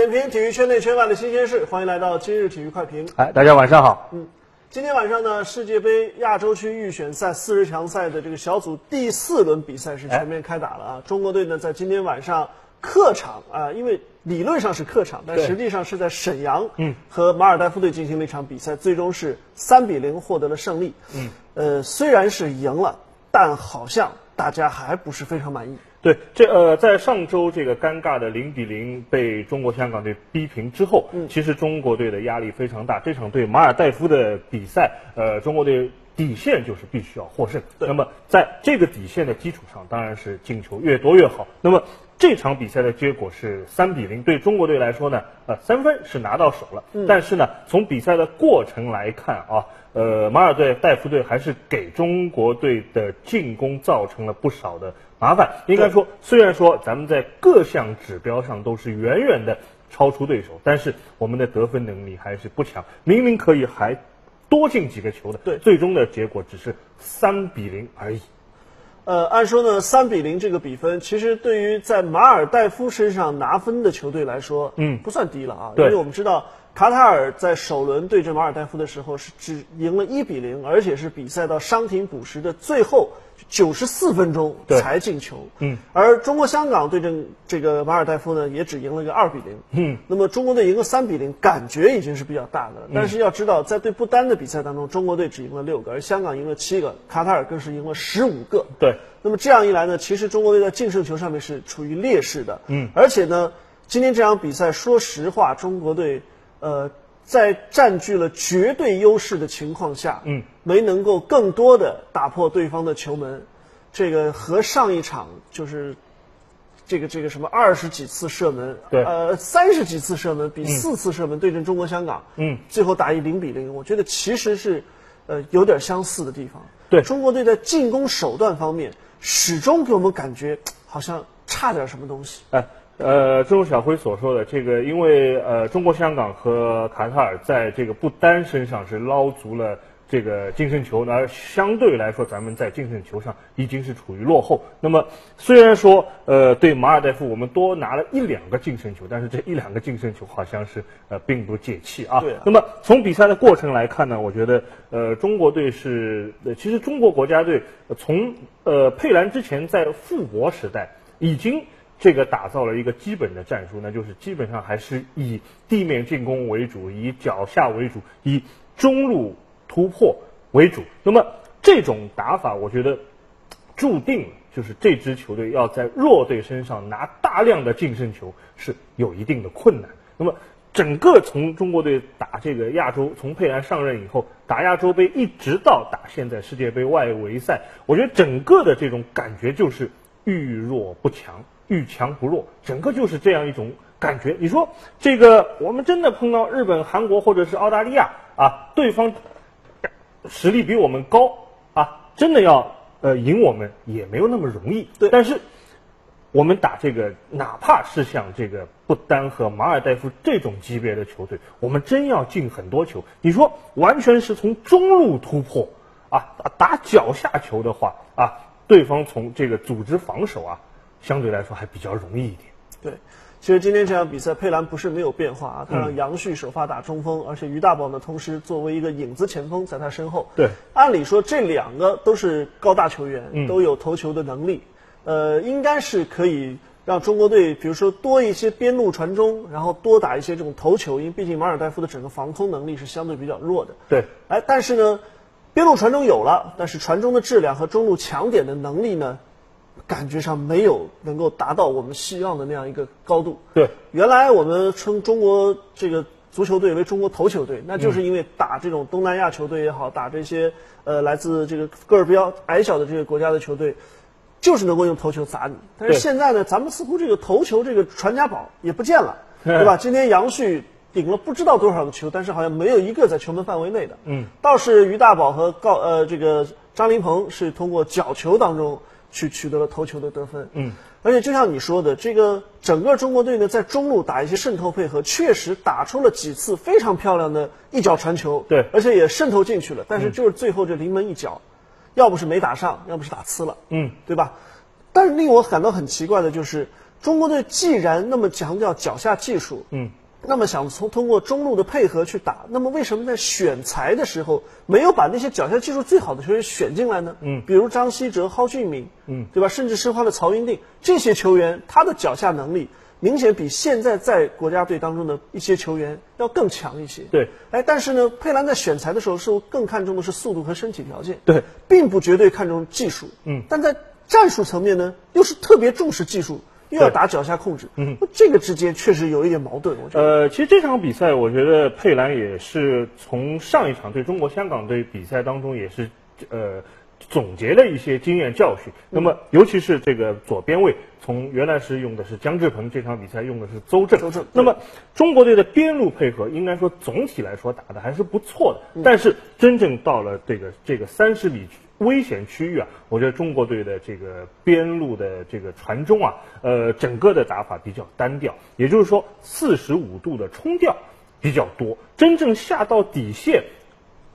点评体育圈内圈外的新鲜事，欢迎来到今日体育快评。哎，大家晚上好。嗯，今天晚上呢，世界杯亚洲区预选赛四十强赛的这个小组第四轮比赛是全面开打了啊。中国队呢，在今天晚上客场啊，因为理论上是客场，但实际上是在沈阳，嗯，和马尔代夫队进行了一场比赛，最终是三比零获得了胜利。嗯，呃，虽然是赢了，但好像大家还不是非常满意。对，这呃，在上周这个尴尬的零比零被中国香港队逼平之后，嗯其实中国队的压力非常大。这场对马尔代夫的比赛，呃，中国队底线就是必须要获胜。那么在这个底线的基础上，当然是进球越多越好。那么这场比赛的结果是三比零，对中国队来说呢，呃，三分是拿到手了。但是呢，从比赛的过程来看啊，呃，马尔代夫队还是给中国队的进攻造成了不少的麻烦。应该说，虽然说咱们在各项指标上都是远远的超出对手，但是我们的得分能力还是不强。明明可以还多进几个球的，对最终的结果只是三比零而已。呃，按说呢，三比零这个比分，其实对于在马尔代夫身上拿分的球队来说，嗯不算低了啊。对因为我们知道卡塔尔在首轮对阵马尔代夫的时候是只赢了一比零，而且是比赛到伤停补时的最后九十四分钟才进球。嗯，而中国香港对阵这个马尔代夫呢，也只赢了个二比零。嗯，那么中国队赢个三比零，感觉已经是比较大的了。但是要知道，在对不丹的比赛当中，中国队只赢了六个，而香港赢了七个，卡塔尔更是赢了十五个。对，那么这样一来呢，其实中国队在净胜球上面是处于劣势的。嗯，而且呢，今天这场比赛，说实话，中国队呃在占据了绝对优势的情况下，嗯，没能够更多的打破对方的球门。这个和上一场就是这个这个什么二十几次射门，对呃三十几次射门比四次射门对阵中国香港，嗯，最后打一零比零，我觉得其实是呃有点相似的地方。对中国队在进攻手段方面，始终给我们感觉好像差点什么东西。哎，呃，正如小辉所说的，这个因为呃，中国香港和卡塔尔在这个不丹身上是捞足了这个净胜球，而相对来说，咱们在净胜球上已经是处于落后。那么虽然说呃，对马尔代夫我们多拿了一两个净胜球，但是这一两个净胜球好像是呃并不解气啊。对啊那么从比赛的过程来看呢，我觉得呃中国队是呃其实中国国家队呃从呃佩兰之前在富国时代已经这个打造了一个基本的战术，那就是基本上还是以地面进攻为主，以脚下为主，以中路突破为主。那么这种打法，我觉得注定就是这支球队要在弱队身上拿大量的净胜球是有一定的困难。那么整个从中国队打这个亚洲，从佩兰上任以后打亚洲杯，一直到打现在世界杯外围赛，我觉得整个的这种感觉就是遇弱不强，遇强不弱，整个就是这样一种感觉。你说这个，我们真的碰到日本、韩国或者是澳大利亚啊，对方实力比我们高啊，真的要呃赢我们也没有那么容易。对但是我们打这个，哪怕是像这个不丹和马尔代夫这种级别的球队，我们真要进很多球。你说完全是从中路突破啊，打打脚下球的话啊，对方从这个组织防守啊，相对来说还比较容易一点。对，其实今天这场比赛，佩兰不是没有变化啊，他让杨旭首发打中锋，而且于大宝呢，同时作为一个影子前锋在他身后。对，按理说这两个都是高大球员，嗯都有投球的能力，呃，应该是可以让中国队，比如说多一些边路传中，然后多打一些这种头球，因为毕竟马尔代夫的整个防空能力是相对比较弱的。对，哎，但是呢，边路传中有了，但是传中的质量和中路抢点的能力呢，感觉上没有能够达到我们希望的那样一个高度。对，原来我们称中国这个足球队为中国头球队，那就是因为打这种东南亚球队也好，打这些呃来自这个个儿比较矮小的这个国家的球队，就是能够用头球砸你。但是现在呢，咱们似乎这个头球这个传家宝也不见了，对吧？今天杨旭顶了不知道多少个球，但是好像没有一个在球门范围内的。嗯，倒是于大宝和告呃这个张琳芃是通过角球当中去取得了头球的得分。嗯，而且就像你说的，这个整个中国队呢，在中路打一些渗透配合，确实打出了几次非常漂亮的一脚传球。对而且也渗透进去了，但是就是最后这临门一脚，要不是没打上，要不是打呲了。嗯，对吧？但是令我感到很奇怪的就是，中国队既然那么强调脚下技术，嗯，那么想从通过中路的配合去打，那么为什么在选材的时候没有把那些脚下技术最好的球员选进来呢？嗯，比如张稀哲、蒿俊闵，嗯，对吧？甚至申花的曹云定这些球员，他的脚下能力明显比现在在国家队当中的一些球员要更强一些。对，哎，但是呢，佩兰在选材的时候是更看重的是速度和身体条件，对，并不绝对看重技术。嗯，但在战术层面呢，又是特别重视技术，又要打脚下控制。嗯，这个之间确实有一点矛盾，我觉得。呃，其实这场比赛，我觉得佩兰也是从上一场对中国香港队比赛当中，也是呃总结了一些经验教训。那么，尤其是这个左边卫，从原来是用的是姜志鹏，这场比赛用的是邹正。邹正那么，中国队的边路配合，应该说总体来说打的还是不错的。但是，真正到了这个这个三十米危险区域啊，我觉得中国队的这个边路的这个传中啊，呃，整个的打法比较单调，也就是说四十五度的冲吊比较多，真正下到底线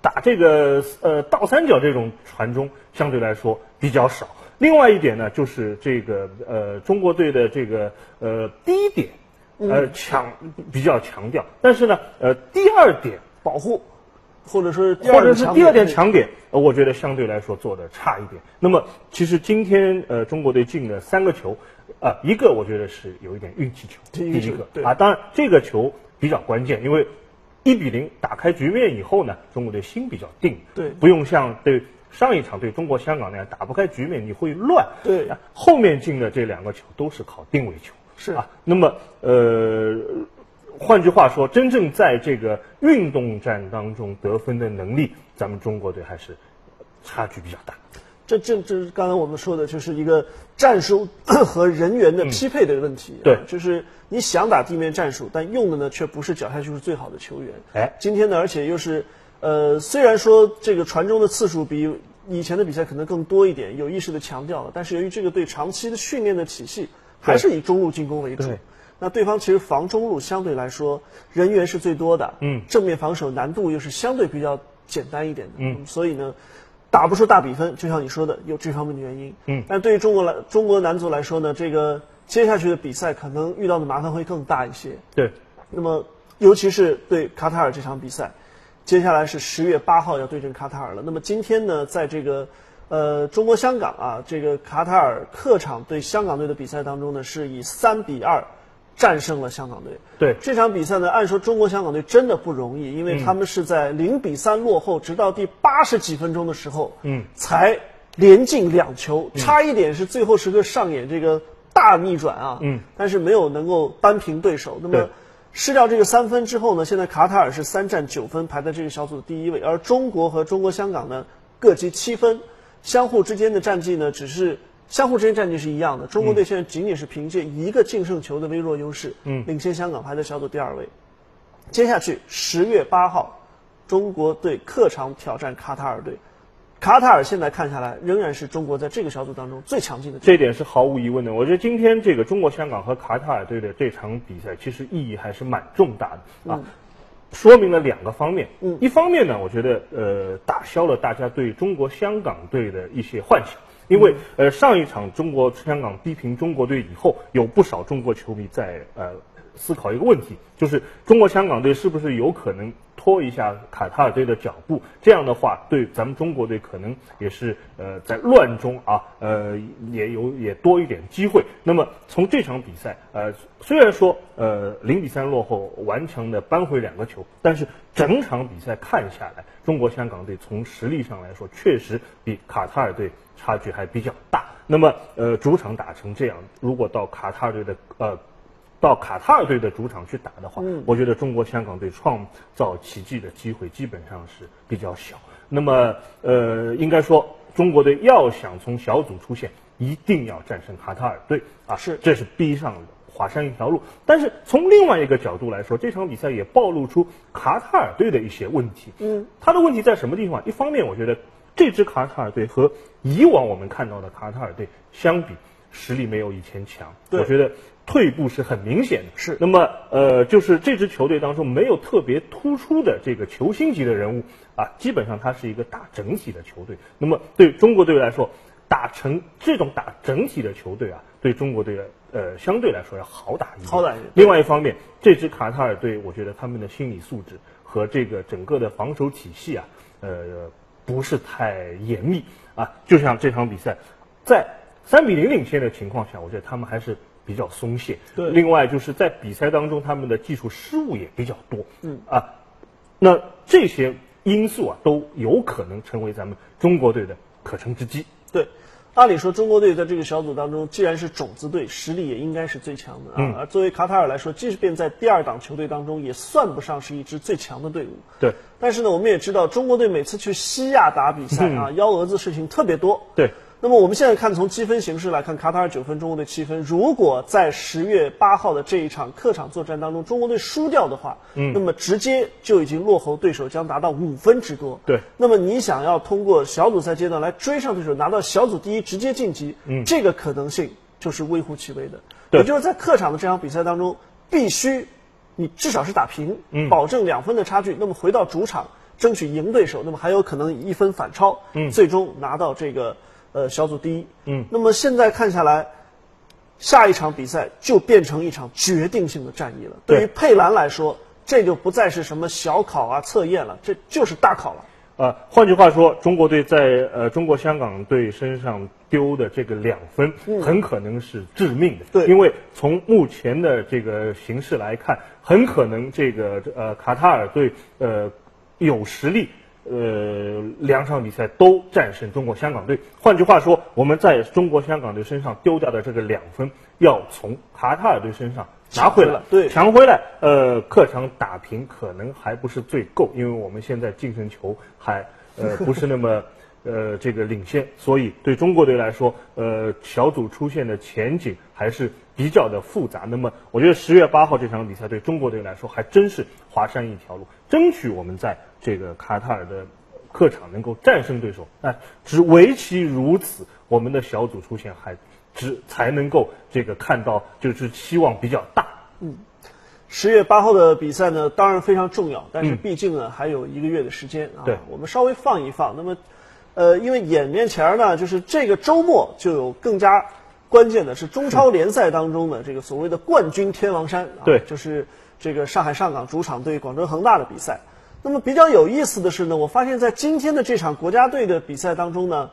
打这个呃倒三角这种传中相对来说比较少。另外一点呢，就是这个呃中国队的这个呃第一点，呃强比较强调，但是呢呃第二点保护，或者是第或者是第二点点强点，呃，我觉得相对来说做的差一点。那么其实今天呃中国队进了三个球，啊、一个我觉得是有一点运气球，第第一个啊，当然这个球比较关键，因为一比零打开局面以后呢，中国队心比较定，对不用像对上一场对中国香港那样打不开局面你会乱，对啊后面进的这两个球都是靠定位球，是啊，那么呃。换句话说，真正在这个运动战当中得分的能力，咱们中国队还是差距比较大。这这这是刚才我们说的，就是一个战术 和人员的匹配的问题、啊对就是你想打地面战术，但用的呢却不是脚下技术最好的球员。哎今天呢，而且又是，呃，虽然说这个传中的次数比以前的比赛可能更多一点，有意识的强调了，但是由于这个队长期的训练的体系还是以中路进攻为主对。那对方其实防中路相对来说人员是最多的，嗯正面防守难度又是相对比较简单一点的，嗯所以呢，打不出大比分，就像你说的，有这方面的原因。嗯但对于中国来中国男足来说呢，这个接下去的比赛可能遇到的麻烦会更大一些。对，那么，尤其是对卡塔尔这场比赛，接下来是十月八号要对阵卡塔尔了。那么今天呢，在这个呃中国香港啊，这个卡塔尔客场对香港队的比赛当中呢，是以三比二战胜了香港队。对。这场比赛呢，按说中国香港队真的不容易，因为他们是在零比三落后，直到第八十几分钟的时候，嗯，才连进两球，差一点是最后时刻上演这个大逆转啊，嗯，但是没有能够扳平对手。那么失掉这个三分之后呢，现在卡塔尔是三战九分，排在这个小组的第一位，而中国和中国香港呢各积七分，相互之间的战绩呢只是相互之间战绩是一样的。中国队现在仅仅是凭借一个净胜球的微弱优势，嗯领先香港排在小组第二位。接下去十月八号，中国队客场挑战卡塔尔队。卡塔尔现在看下来仍然是中国在这个小组当中最强劲的。这一点是毫无疑问的。我觉得今天这个中国香港和卡塔尔队的这场比赛，其实意义还是蛮重大的啊。说明了两个方面，嗯。一方面呢，我觉得呃打消了大家对中国香港队的一些幻想，因为呃上一场中国香港逼平中国队以后，有不少中国球迷在呃思考一个问题，就是中国香港队是不是有可能拖一下卡塔尔队的脚步？这样的话，对咱们中国队可能也是呃在乱中啊，呃也有也多一点机会。那么从这场比赛，呃虽然说呃零比三落后，顽强的扳回两个球，但是整场比赛看下来，中国香港队从实力上来说，确实比卡塔尔队差距还比较大。那么呃主场打成这样，如果到卡塔尔队的呃到卡塔尔队的主场去打的话，嗯我觉得中国香港队创造奇迹的机会基本上是比较小。那么，呃，应该说中国队要想从小组出线，一定要战胜卡塔尔队啊，是这是逼上了华山一条路。但是从另外一个角度来说，这场比赛也暴露出卡塔尔队的一些问题。嗯，他的问题在什么地方？一方面，我觉得这支卡塔尔队和以往我们看到的卡塔尔队相比，实力没有以前强。我觉得退步是很明显的。是那么呃，就是这支球队当中没有特别突出的这个球星级的人物啊，基本上它是一个打整体的球队。那么对中国队来说，打成这种打整体的球队啊，对中国队呃相对来说要好打一点。好打一点另外一方面，这支卡塔尔队，我觉得他们的心理素质和这个整个的防守体系啊，呃，不是太严密啊。就像这场比赛，在三比零领先的情况下，我觉得他们还是比较松懈。对另外就是在比赛当中，他们的技术失误也比较多。嗯啊，那这些因素啊，都有可能成为咱们中国队的可乘之机。对，按理说中国队在这个小组当中，既然是种子队，实力也应该是最强的啊。嗯而作为卡塔尔来说，即便在第二档球队当中，也算不上是一支最强的队伍。对但是呢，我们也知道，中国队每次去西亚打比赛啊，幺蛾子事情特别多。对，那么我们现在看从积分形势来看，卡塔尔九分，中国队七分。如果在十月八号的这一场客场作战当中，中国队输掉的话，嗯，那么直接就已经落后对手将达到五分之多。对，那么你想要通过小组赛阶段来追上对手，拿到小组第一，直接晋级，嗯，这个可能性就是微乎其微的。对也就是在客场的这场比赛当中，必须你至少是打平，嗯保证两分的差距。那么回到主场，争取赢对手，那么还有可能以一分反超，嗯，最终拿到这个呃小组第一。嗯，那么现在看下来，下一场比赛就变成一场决定性的战役了。对对于佩兰来说，这就不再是什么小考啊、测验了，这就是大考了。呃，换句话说，中国队在呃中国香港队身上丢的这个两分，很可能是致命的。对因为从目前的这个形势来看，很可能这个呃卡塔尔队呃有实力。呃，两场比赛都战胜中国香港队。换句话说，我们在中国香港队身上丢掉的这个两分，要从卡塔尔队身上拿回来。对抢回来，呃，客场打平可能还不是最够，因为我们现在净胜球还呃不是那么呃这个领先，所以对中国队来说，呃小组出现的前景还是比较的复杂。那么我觉得十月八号这场比赛对中国队来说还真是华山一条路，争取我们在这个卡塔尔的客场能够战胜对手。哎只唯其如此，我们的小组出线还只才能够这个看到就是期望比较大。嗯十月八号的比赛呢，当然非常重要，但是毕竟呢、还有一个月的时间啊。对我们稍微放一放。那么，呃，因为眼面前呢，就是这个周末就有更加关键的是中超联赛当中的这个所谓的冠军天王山啊，对就是这个上海上港主场对广州恒大的比赛。那么比较有意思的是呢，我发现在今天的这场国家队的比赛当中呢，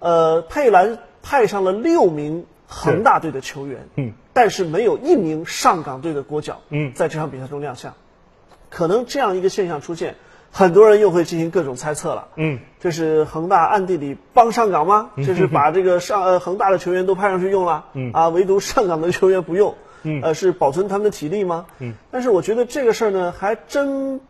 呃，佩兰派上了六名恒大队的球员，嗯，但是没有一名上港队的国脚，嗯。在这场比赛中亮相。可能这样一个现象出现，很多人又会进行各种猜测了。嗯，这是恒大暗地里帮上港吗？这是把这个上呃恒大的球员都派上去用了，嗯。啊，唯独上港的球员不用，嗯，呃，是保存他们的体力吗？嗯，但是我觉得这个事儿呢，还真，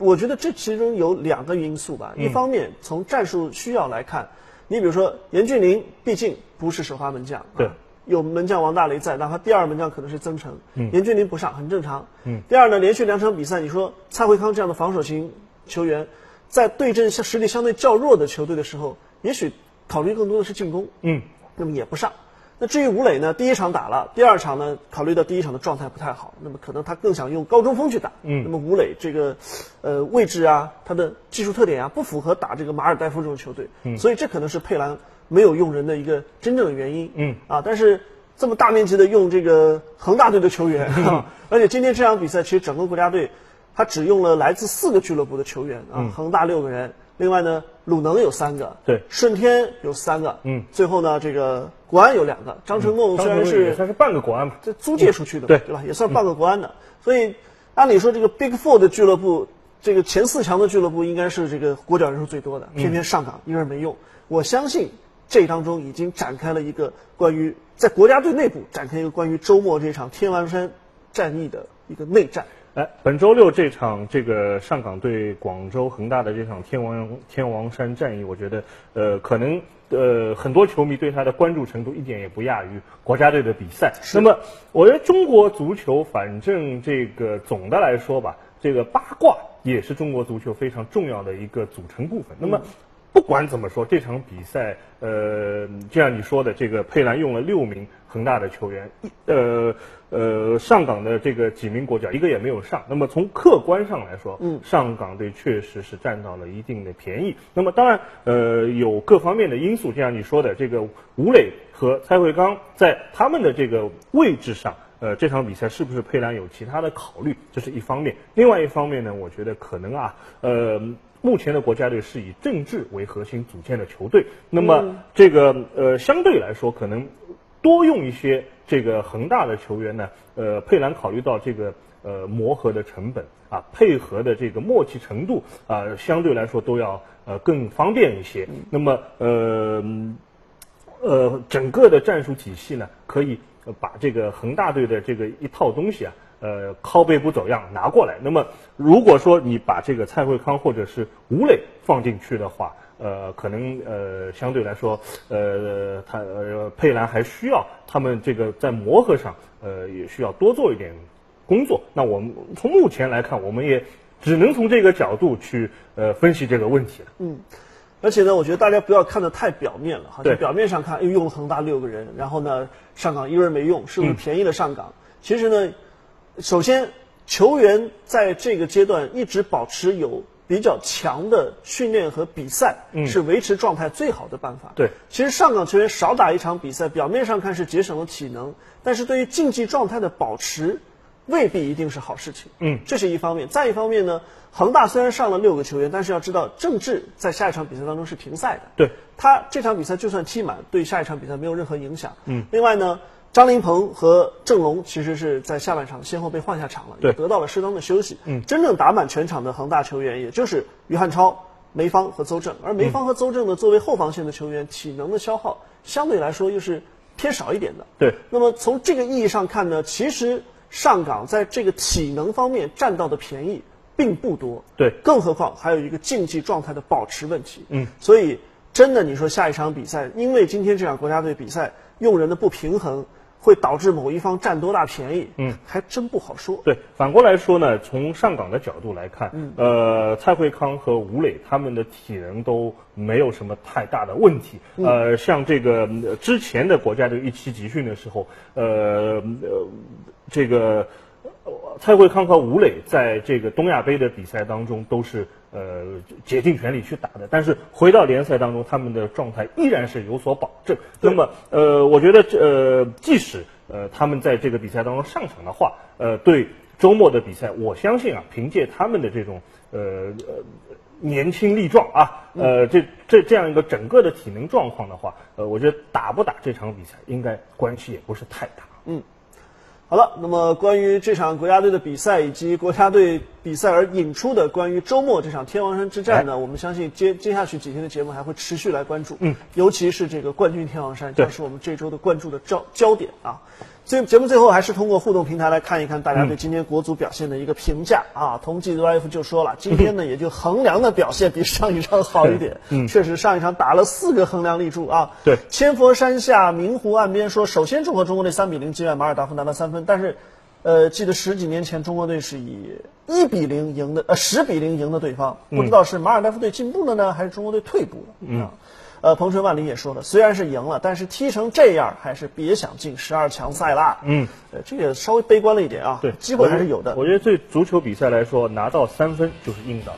我觉得这其中有两个因素吧。一方面从战术需要来看，你比如说严俊凌，毕竟不是首发门将，对。啊有门将王大雷在，哪怕第二门将可能是曾诚，嗯。严俊凌不上很正常。嗯，第二呢，连续两场比赛，你说蔡慧康这样的防守型球员，在对阵相实力相对较弱的球队的时候，也许考虑更多的是进攻，嗯，那么也不上。那至于吴磊呢，第一场打了，第二场呢，考虑到第一场的状态不太好，那么可能他更想用高中锋去打。嗯，那么吴磊这个，呃，位置啊，他的技术特点啊，不符合打这个马尔代夫这种球队。嗯，所以这可能是佩兰没有用人的一个真正的原因。嗯，啊，但是这么大面积的用这个恒大队的球员，而且今天这场比赛其实整个国家队，他只用了来自四个俱乐部的球员啊，恒大六个人，另外呢，鲁能有三个，对顺天有三个，嗯，最后呢，这个国安有两个，张成栋虽然也是算是半个国安吧。这租借出去的嘛，对对吧？也算半个国安的，所以按理说这个 Big Four 的俱乐部，这个前四强的俱乐部应该是这个国脚人数最多的，偏偏上港一人没用。我相信这当中已经展开了一个关于在国家队内部展开一个关于周末这场天王山战役的一个内战。哎，本周六这场这个上港对广州恒大的这场天王天王山战役，我觉得呃可能呃很多球迷对他的关注程度一点也不亚于国家队的比赛。那么我觉得中国足球反正这个总的来说吧，这个八卦也是中国足球非常重要的一个组成部分。那么不管怎么说，这场比赛，呃，就像你说的，这个佩兰用了六名恒大的球员，一呃呃，上港的这个几名国脚一个也没有上。那么从客观上来说，嗯，上港队确实是占到了一定的便宜。那么当然，呃，有各方面的因素，就像你说的，这个吴磊和蔡慧刚在他们的这个位置上，呃，这场比赛是不是佩兰有其他的考虑，这是一方面。另外一方面呢，我觉得可能啊，呃。目前的国家队是以郑智为核心组建的球队，那么这个呃相对来说可能多用一些这个恒大的球员呢，呃佩兰考虑到这个呃磨合的成本啊，配合的这个默契程度啊，相对来说都要呃更方便一些。那么呃呃整个的战术体系呢，可以把这个恒大队的这个一套东西啊。呃，靠背不走样拿过来。那么，如果说你把这个蔡慧康或者是吴磊放进去的话，呃，可能呃相对来说，呃，他呃佩兰还需要他们这个在磨合上，呃，也需要多做一点工作。那我们从目前来看，我们也只能从这个角度去呃分析这个问题了。嗯，而且呢，我觉得大家不要看得太表面了哈。对。表面上看，又用了恒大六个人，然后呢，上港一人没用，是不是便宜了上港？其实呢。首先，球员在这个阶段一直保持有比较强的训练和比赛，是维持状态最好的办法。对，其实上港球员少打一场比赛，表面上看是节省了体能，但是对于竞技状态的保持，未必一定是好事情。嗯，这是一方面。再一方面呢，恒大虽然上了六个球员，但是要知道郑智在下一场比赛当中是停赛的。对，他这场比赛就算踢满，对下一场比赛没有任何影响。嗯，另外呢。张琳芃和郑龙其实是在下半场先后被换下场了，也得到了适当的休息。嗯，真正打满全场的恒大球员，也就是于汉超、梅方和邹正。而梅方和邹正呢，作为后防线的球员，体能的消耗相对来说又是偏少一点的。对。那么从这个意义上看呢，其实上港在这个体能方面占到的便宜并不多。对。更何况还有一个竞技状态的保持问题。嗯。所以真的，你说下一场比赛，因为今天这场国家队比赛用人的不平衡。会导致某一方占多大便宜？嗯，还真不好说。对，反过来说呢，从上港的角度来看，嗯，呃，蔡慧康和吴磊他们的体能都没有什么太大的问题。呃，像这个之前的国家队一期集训的时候，呃，呃，这个。蔡慧康和吴磊在这个东亚杯的比赛当中都是呃竭尽全力去打的，但是回到联赛当中，他们的状态依然是有所保证。那么呃，我觉得呃，即使呃他们在这个比赛当中上场的话，呃，对周末的比赛，我相信啊，凭借他们的这种呃呃年轻力壮啊，呃这这这样一个整个的体能状况的话，呃，我觉得打不打这场比赛应该关系也不是太大。嗯。好了，那么关于这场国家队的比赛以及国家队比赛而引出的关于周末这场天王山之战呢，我们相信接接下去几天的节目还会持续来关注，嗯，尤其是这个冠军天王山将是我们这周的关注的焦焦点啊。所以节目最后还是通过互动平台来看一看大家对今天国足表现的一个评价啊。同济 life 就说了，今天呢也就横梁的表现比上一场好一点，嗯，确实上一场打了四个横梁立柱啊。对，千佛山下明湖岸边说，首先祝贺中国队三比零击败马尔代夫拿到三分，但是，呃，记得十几年前中国队是以一比零赢的，呃，十比零赢的对方，不知道是马尔代夫队进步了呢，还是中国队退步了？嗯。呃，彭春万里也说了，虽然是赢了，但是踢成这样，还是别想进十二强赛啦。嗯，呃，这个稍微悲观了一点啊。对，机会还是有的。我觉得对足球比赛来说，拿到三分就是硬的。